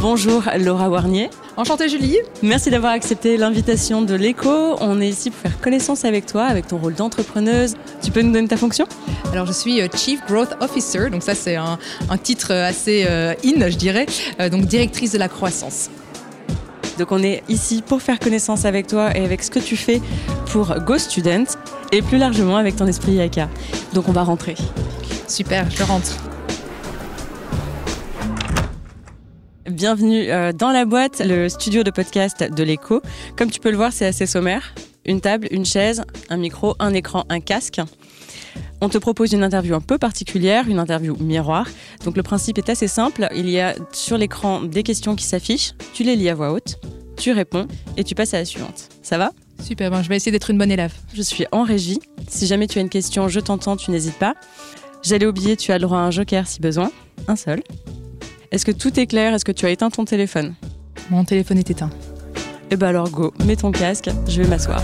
Bonjour Laura Warnier. Enchantée Julie. Merci d'avoir accepté l'invitation de l'écho. On est ici pour faire connaissance avec toi, avec ton rôle d'entrepreneuse. Tu peux nous donner ta fonction? Alors je suis euh, Chief Growth Officer, donc ça c'est un, titre assez euh, in je dirais, euh, donc directrice de la croissance. Donc on est ici pour faire connaissance avec toi et avec ce que tu fais pour Go Student et plus largement avec ton esprit Yaka. Donc on va rentrer. Super, je rentre. Bienvenue euh, dans la boîte, le studio de podcast de l'écho. Comme tu peux le voir, c'est assez sommaire. Une table, une chaise, un micro, un écran, un casque. On te propose une interview un peu particulière, une interview miroir. Donc le principe est assez simple. Il y a sur l'écran des questions qui s'affichent. Tu les lis à voix haute, tu réponds et tu passes à la suivante. Ça va? Super, bon, je vais essayer d'être une bonne élève. Je suis en régie. Si jamais tu as une question, je t'entends, tu n'hésites pas. J'allais oublier, tu as le droit à un joker si besoin. Un seul. Est-ce que tout est clair? Est-ce que tu as éteint ton téléphone? Mon téléphone est éteint. Eh ben alors go, mets ton casque, je vais m'asseoir.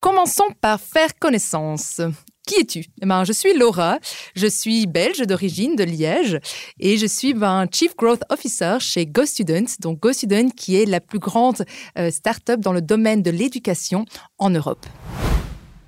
Commençons par faire connaissance. Qui es-tu? Eh ben, Je suis Laura, je suis belge d'origine de Liège et je suis ben, Chief Growth Officer chez GoStudent, donc GoStudent qui est la plus grande euh, start-up dans le domaine de l'éducation en Europe.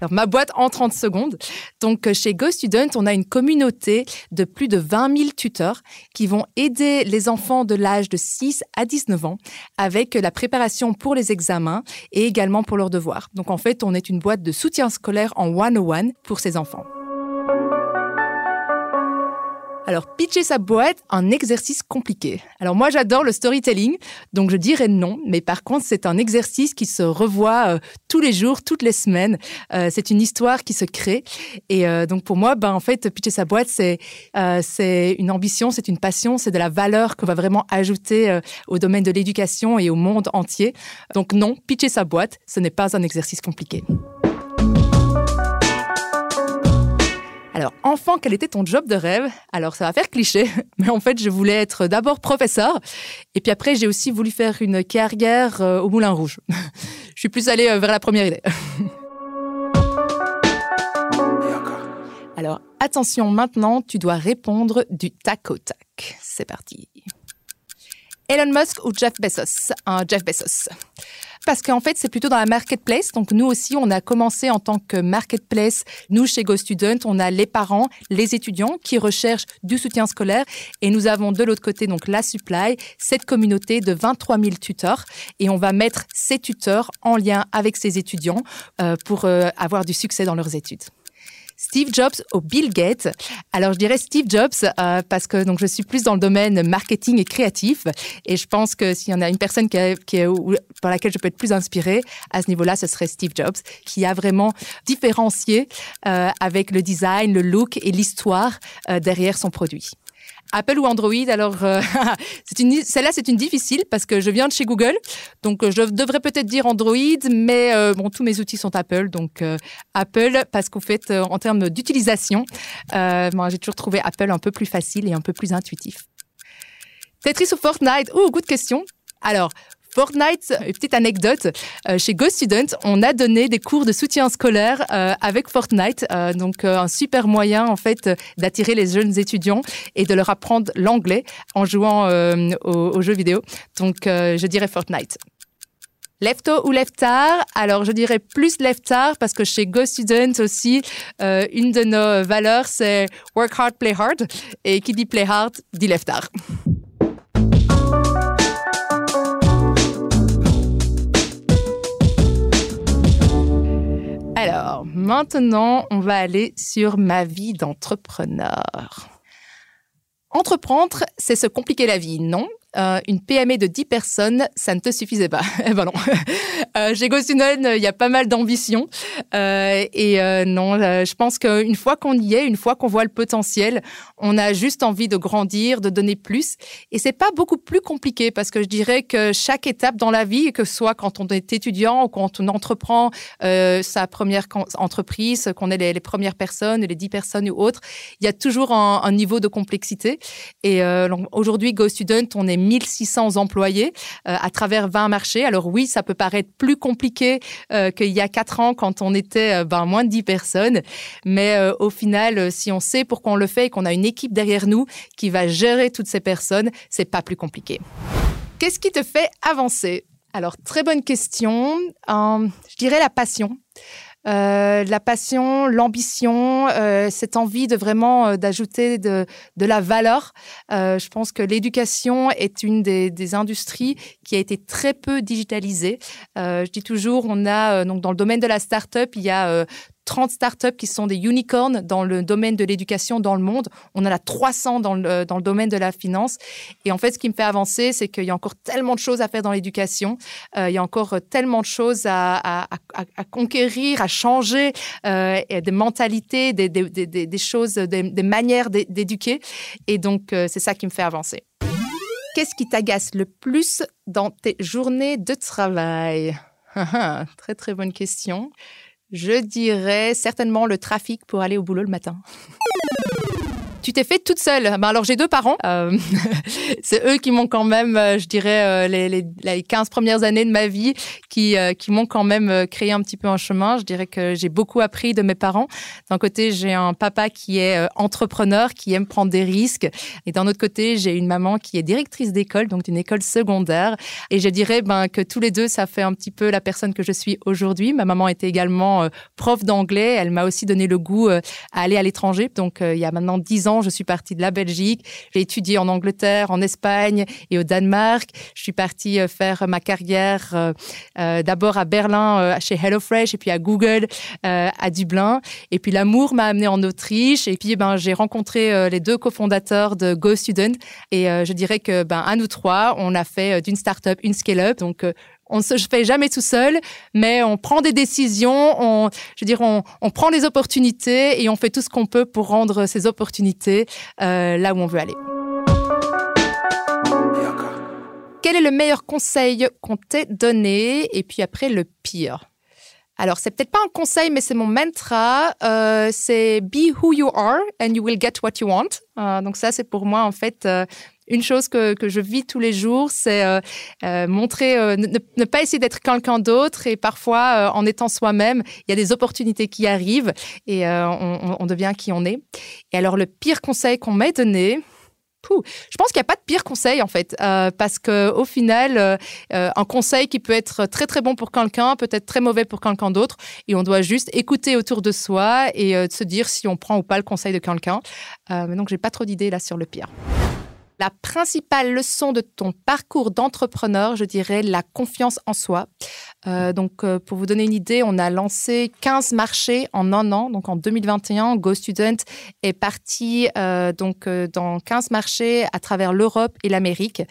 Alors, ma boîte en 30 secondes. Donc, euh, chez GoStudent, on a une communauté de plus de 20 000 tuteurs qui vont aider les enfants de l'âge de 6 à 19 ans avec la préparation pour les examens et également pour leurs devoirs. Donc, en fait, on est une boîte de soutien scolaire en one-on-one pour ces enfants. Alors, pitcher sa boîte, un exercice compliqué. Alors, moi, j'adore le storytelling, donc je dirais non, mais par contre, c'est un exercice qui se revoit euh, tous les jours, toutes les semaines. Euh, c'est une histoire qui se crée. Et euh, donc, pour moi, ben, en fait, pitcher sa boîte, c'est c'est une ambition, c'est une passion, c'est de la valeur qu'on va vraiment ajouter au domaine de l'éducation et au monde entier. Donc, non, pitcher sa boîte, ce n'est pas un exercice compliqué. Alors, enfant, quel était ton job de rêve? Alors, ça va faire cliché, mais en fait, je voulais être d'abord professeur. Et puis après, j'ai aussi voulu faire une carrière euh, au Moulin Rouge. je suis plus allée euh, vers la première idée. Alors, attention, maintenant, tu dois répondre du tac au tac. C'est parti. Elon Musk ou Jeff Bezos? Un Jeff Bezos parce qu'en fait, c'est plutôt dans la marketplace. Donc, nous aussi, on a commencé en tant que marketplace. Nous, chez GoStudent, on a les parents, les étudiants qui recherchent du soutien scolaire. Et nous avons de l'autre côté, donc, la supply, cette communauté de 23 000 tuteurs. Et on va mettre ces tuteurs en lien avec ces étudiants euh, pour euh, avoir du succès dans leurs études. Steve Jobs au Bill Gates. Alors je dirais Steve Jobs euh, parce que donc je suis plus dans le domaine marketing et créatif et je pense que s'il y en a une personne qui, est, par laquelle je peux être plus inspirée à ce niveau-là, ce serait Steve Jobs qui a vraiment différencié euh, avec le design, le look et l'histoire euh, derrière son produit. Apple ou Android Alors, euh, celle-là, c'est une difficile parce que je viens de chez Google. Donc, euh, je devrais peut-être dire Android, mais euh, bon, tous mes outils sont Apple. Donc, Apple, parce qu'en fait, en termes d'utilisation, moi, j'ai toujours trouvé Apple un peu plus facile et un peu plus intuitif. Tetris ou Fortnite? Oh, good question. Alors, Fortnite, une petite anecdote, euh, chez GoStudent, on a donné des cours de soutien scolaire euh, avec Fortnite, euh, donc un super moyen en fait d'attirer les jeunes étudiants et de leur apprendre l'anglais en jouant aux, jeux vidéo. Donc je dirais Fortnite. Lefto ou Leftar Alors, je dirais plus Leftar parce que chez GoStudent aussi, une de nos valeurs, c'est work hard, play hard. Et qui dit play hard, dit Leftar. Alors, maintenant, on va aller sur ma vie d'entrepreneur. Entreprendre, c'est se compliquer la vie, non? Euh, une PME de 10 personnes, ça ne te suffisait pas. eh ben non. euh, chez il y a pas mal d'ambition. Euh, et euh, non, je pense qu'une fois qu'on y est, une fois qu'on voit le potentiel, on a juste envie de grandir, de donner plus. Et c'est pas beaucoup plus compliqué parce que je dirais que chaque étape dans la vie, que ce soit quand on est étudiant ou quand on entreprend sa première entreprise, qu'on est les, premières personnes, les 10 personnes ou autres, il y a toujours un, un niveau de complexité. Et aujourd'hui, Go Student, on est 1600 employés à travers 20 marchés. Alors oui, ça peut paraître plus compliqué qu'il y a quatre ans quand on était ben, moins de 10 personnes, mais au final, si on sait pourquoi on le fait et qu'on a une équipe derrière nous qui va gérer toutes ces personnes, c'est pas plus compliqué. Qu'est-ce qui te fait avancer? Alors, très bonne question. je dirais la passion. Euh, la passion, l'ambition, euh, cette envie de vraiment euh, d'ajouter de, la valeur. je pense que l'éducation est une des, industries qui a été très peu digitalisée. je dis toujours, on a donc dans le domaine de la start-up, il y a 30 startups qui sont des unicorns dans le domaine de l'éducation dans le monde. On en a 300 dans le, dans le domaine de la finance. Et en fait, ce qui me fait avancer, c'est qu'il y a encore tellement de choses à faire dans l'éducation. Euh, il y a encore tellement de choses à, conquérir, à changer, euh, des mentalités, des, des, des, choses, des, manières d'éduquer. Et donc, euh, c'est ça qui me fait avancer. Qu'est-ce qui t'agace le plus dans tes journées de travail? Très, très bonne question. Je dirais certainement le trafic pour aller au boulot le matin. Tu t'es fait toute seule. Ben alors j'ai deux parents. Euh, c'est eux qui m'ont quand même, euh, je dirais, euh, les, les, 15 premières années de ma vie qui, qui m'ont quand même créé un petit peu un chemin. Je dirais que j'ai beaucoup appris de mes parents. D'un côté, j'ai un papa qui est entrepreneur, qui aime prendre des risques. Et d'un autre côté, j'ai une maman qui est directrice d'école, donc d'une école secondaire. Et je dirais ben, que tous les deux, ça fait un petit peu la personne que je suis aujourd'hui. Ma maman était également prof d'anglais. Elle m'a aussi donné le goût à aller à l'étranger. Donc, il y a maintenant 10 ans, je suis partie de la Belgique. J'ai étudié en Angleterre, en Espagne et au Danemark. Je suis partie euh, faire ma carrière euh, euh, d'abord à Berlin chez HelloFresh et puis à Google à Dublin. Et puis l'amour m'a amené en Autriche. Et puis ben, j'ai rencontré les deux cofondateurs de Go Student. Et je dirais que ben, à nous trois, on a fait d'une start-up une scale-up. Donc on ne se fait jamais tout seul, mais on prend des décisions, on, je veux dire, on, prend des opportunités et on fait tout ce qu'on peut pour rendre ces opportunités euh, là où on veut aller. Quel est le meilleur conseil qu'on t'ait donné et puis après le pire? Alors, c'est peut-être pas un conseil, mais c'est mon mantra. Euh, c'est be who you are and you will get what you want. Euh, donc ça, c'est pour moi en fait une chose que, que je vis tous les jours, c'est euh, euh montrer, euh, ne, pas essayer d'être quelqu'un d'autre et parfois, en étant soi-même, il y a des opportunités qui arrivent et on, devient qui on est. Et alors, le pire conseil qu'on m'ait donné, je pense qu'il n'y a pas de pire conseil en fait, parce que au final, un conseil qui peut être très très bon pour quelqu'un peut être très mauvais pour quelqu'un d'autre, et on doit juste écouter autour de soi et se dire si on prend ou pas le conseil de quelqu'un. donc j'ai pas trop d'idées là sur le pire. La principale leçon de ton parcours d'entrepreneur, je dirais la confiance en soi. Euh, donc, euh, pour vous donner une idée, on a lancé 15 marchés en un an. Donc, en 2021, Go Student est parti euh, donc dans 15 marchés à travers l'Europe et l'Amérique.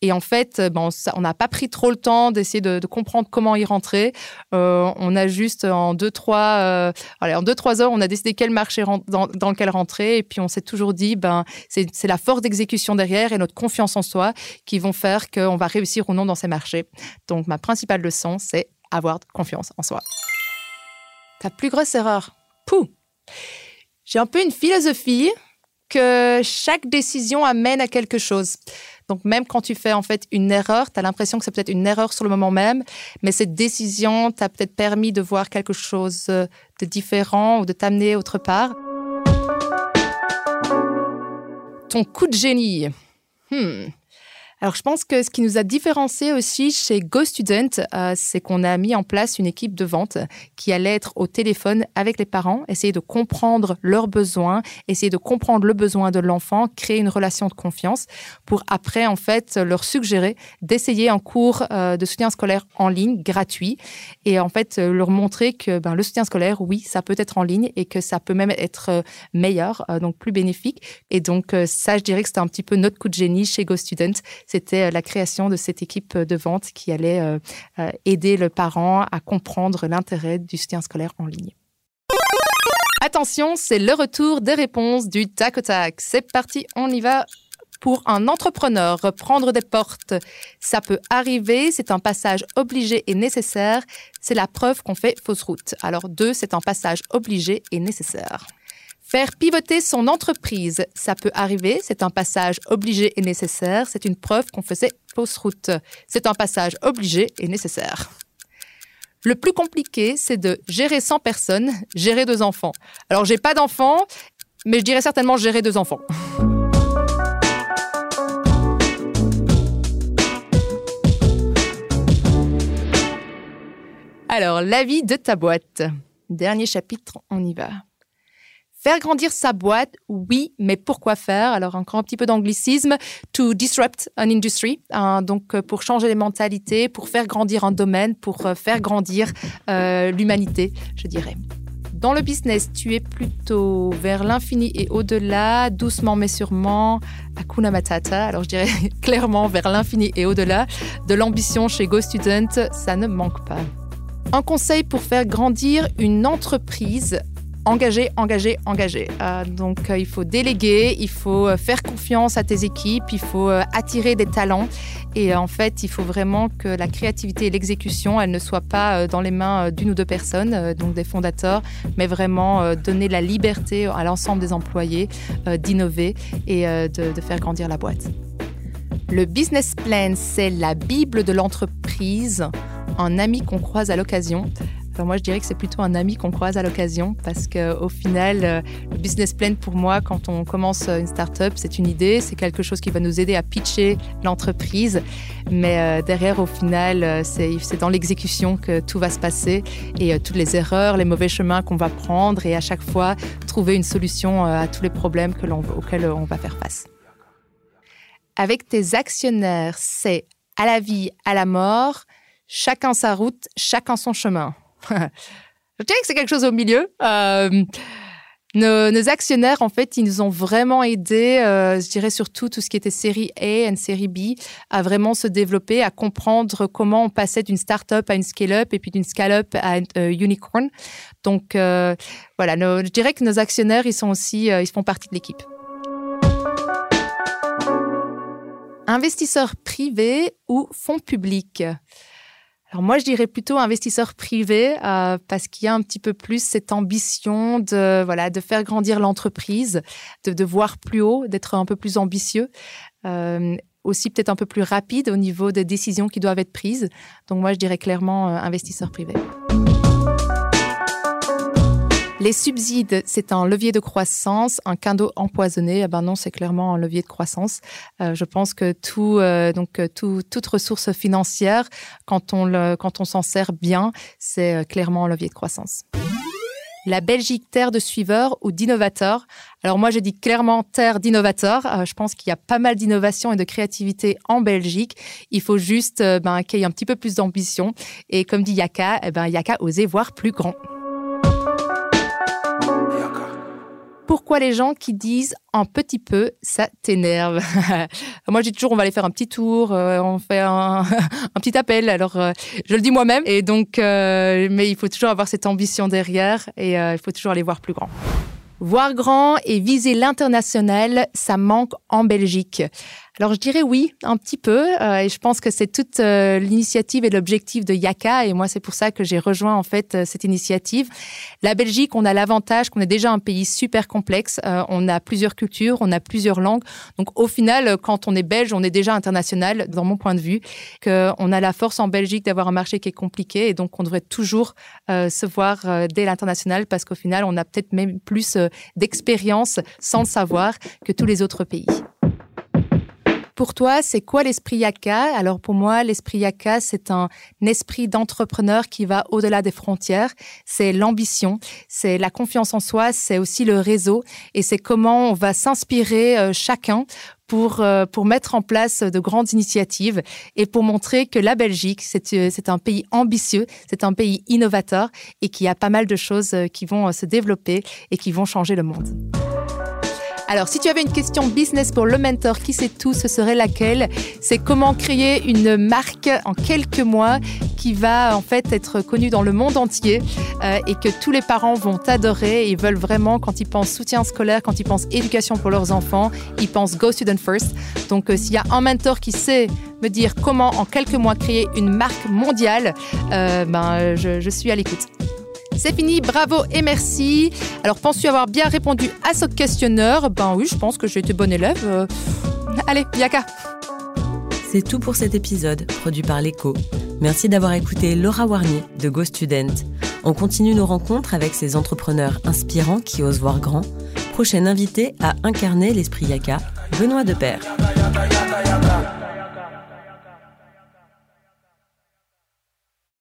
Et en fait, bon, on n'a pas pris trop le temps d'essayer de, comprendre comment y rentrer. on a juste en deux trois, en deux trois heures, on a décidé quel marché dans, dans, lequel rentrer. Et puis, on s'est toujours dit, ben, c'est la force d'exécution derrière et notre confiance en soi qui vont faire qu'on va réussir ou non dans ces marchés. Donc, ma principale leçon, c'est avoir confiance en soi. Ta plus grosse erreur? Pouh J'ai un peu une philosophie que chaque décision amène à quelque chose. Donc même quand tu fais en fait une erreur, tu as l'impression que c'est peut-être une erreur sur le moment même, mais cette décision t'a peut-être permis de voir quelque chose de différent ou de t'amener autre part. Ton coup de génie. Hmm. Alors, je pense que ce qui nous a différencié aussi chez Go Student, euh, c'est qu'on a mis en place une équipe de vente qui allait être au téléphone avec les parents, essayer de comprendre leurs besoins, essayer de comprendre le besoin de l'enfant, créer une relation de confiance pour après, en fait, leur suggérer d'essayer un cours euh, de soutien scolaire en ligne gratuit et en fait, euh, leur montrer que ben, le soutien scolaire, oui, ça peut être en ligne et que ça peut même être meilleur, donc plus bénéfique. Et donc, ça, je dirais que c'était un petit peu notre coup de génie chez Go Student c'était euh, la création de cette équipe de vente qui allait euh, euh, aider le parent à comprendre l'intérêt du soutien scolaire en ligne. Attention, c'est le retour des réponses du tac au tac. C'est parti, on y va. Pour un entrepreneur, reprendre des portes, ça peut arriver, c'est un passage obligé et nécessaire, c'est la preuve qu'on fait fausse route. Alors deux, c'est un passage obligé et nécessaire. Faire pivoter son entreprise, ça peut arriver, c'est un passage obligé et nécessaire, c'est une preuve qu'on faisait fausse route. C'est un passage obligé et nécessaire. Le plus compliqué, c'est de gérer 100 personnes, gérer deux enfants. Alors, j'ai pas d'enfants, mais je dirais certainement gérer deux enfants. Alors, la vie de ta boîte. Dernier chapitre, on y va. Faire grandir sa boîte, oui, mais pourquoi faire? Alors encore un petit peu d'anglicisme, to disrupt an industry, hein, donc euh, pour changer les mentalités, pour faire grandir un domaine, pour euh, faire grandir euh, l'humanité, je dirais. Dans le business, tu es plutôt vers l'infini et au-delà, doucement mais sûrement, Hakuna Matata. Alors je dirais clairement vers l'infini et au-delà. De l'ambition chez Go Student, ça ne manque pas. Un conseil pour faire grandir une entreprise, engagé, engagé, engagé. Euh, donc, euh, il faut déléguer, il faut euh, faire confiance à tes équipes, il faut attirer des talents. Et en fait, il faut vraiment que la créativité et l'exécution, elles ne soient pas dans les mains d'une ou deux personnes, donc des fondateurs, mais vraiment donner la liberté à l'ensemble des employés d'innover et de, de faire grandir la boîte. Le business plan, c'est la Bible de l'entreprise, un ami qu'on croise à l'occasion moi, je dirais que c'est plutôt un ami qu'on croise à l'occasion parce qu'au final, euh, le business plan pour moi, quand on commence une startup, c'est une idée, c'est quelque chose qui va nous aider à pitcher l'entreprise. Mais euh, derrière, au final, euh, c'est dans l'exécution que tout va se passer et toutes les erreurs, les mauvais chemins qu'on va prendre et à chaque fois trouver une solution à tous les problèmes que auxquels on va faire face. Avec tes actionnaires, c'est à la vie, à la mort, chacun sa route, chacun son chemin. je dirais que c'est quelque chose au milieu. Euh, nos, actionnaires, en fait, ils nous ont vraiment aidés, euh, je dirais surtout tout ce qui était série A et série B, à vraiment se développer, à comprendre comment on passait d'une start-up à une scale-up et puis d'une scale-up à une euh, unicorn. Donc, voilà, je dirais que nos actionnaires, ils sont aussi, ils font partie de l'équipe. Investisseurs privés ou fonds publics? Alors moi, je dirais plutôt investisseur privé euh, parce qu'il y a un petit peu plus cette ambition de voilà de faire grandir l'entreprise, de, de voir plus haut, d'être un peu plus ambitieux. Euh, aussi peut-être un peu plus rapide au niveau des décisions qui doivent être prises. Donc moi, je dirais clairement euh, investisseur privé. Les subsides, c'est un levier de croissance. Un cadeau empoisonné, eh ben non, c'est clairement un levier de croissance. Euh, je pense que tout, euh, donc euh, tout, toute ressource financière, quand on s'en sert bien, c'est clairement un levier de croissance. La Belgique, terre de suiveurs ou d'innovateurs? Alors moi, je dis clairement terre d'innovateurs. je pense qu'il y a pas mal d'innovation et de créativité en Belgique. Il faut juste ben, qu'il y ait un petit peu plus d'ambition. Et comme dit Yaka, eh ben, Yaka oser voir plus grand. Pourquoi les gens qui disent un petit peu, ça t'énerve. moi, je dis toujours, on va aller faire un petit tour, euh, on fait un, petit appel. Alors, euh, je le dis moi-même. Et donc, euh, mais il faut toujours avoir cette ambition derrière et il faut toujours aller voir plus grand. Voir grand et viser l'international, ça manque en Belgique. Alors je dirais oui, un petit peu, euh, et je pense que c'est toute euh, l'initiative et l'objectif de Yaka, et moi c'est pour ça que j'ai rejoint en fait euh, cette initiative. La Belgique, on a l'avantage qu'on est déjà un pays super complexe, on a plusieurs cultures, on a plusieurs langues, donc au final, quand on est belge, on est déjà international, dans mon point de vue, qu'on a la force en Belgique d'avoir un marché qui est compliqué, et donc on devrait toujours se voir dès l'international, parce qu'au final, on a peut-être même plus d'expérience sans le savoir que tous les autres pays. Pour toi, c'est quoi l'esprit Yaka? Alors pour moi, l'esprit Yaka, c'est un esprit d'entrepreneur qui va au-delà des frontières. C'est l'ambition, c'est la confiance en soi, c'est aussi le réseau et c'est comment on va s'inspirer euh, chacun pour, euh, pour mettre en place de grandes initiatives et pour montrer que la Belgique, c'est euh, un pays ambitieux, c'est un pays innovateur et qu'il y a pas mal de choses qui vont se développer et qui vont changer le monde. Alors, si tu avais une question business pour le mentor qui sait tout, ce serait laquelle? C'est comment créer une marque en quelques mois qui va en fait être connue dans le monde entier euh, et que tous les parents vont adorer. Ils veulent vraiment, quand ils pensent soutien scolaire, quand ils pensent éducation pour leurs enfants, ils pensent Go Student First. Donc, euh, s'il y a un mentor qui sait me dire comment en quelques mois créer une marque mondiale, euh, ben, je suis à l'écoute. C'est fini, bravo et merci. Alors, penses-tu avoir bien répondu à ce questionneur? Ben oui, je pense que j'ai été bon élève. Euh, Allez, Yaka. C'est tout pour cet épisode, produit par l'ECHO. Merci d'avoir écouté Laura Warnier de Go Student. On continue nos rencontres avec ces entrepreneurs inspirants qui osent voir grand. Prochaine invité à incarner l'esprit Yaka, Benoît Depère.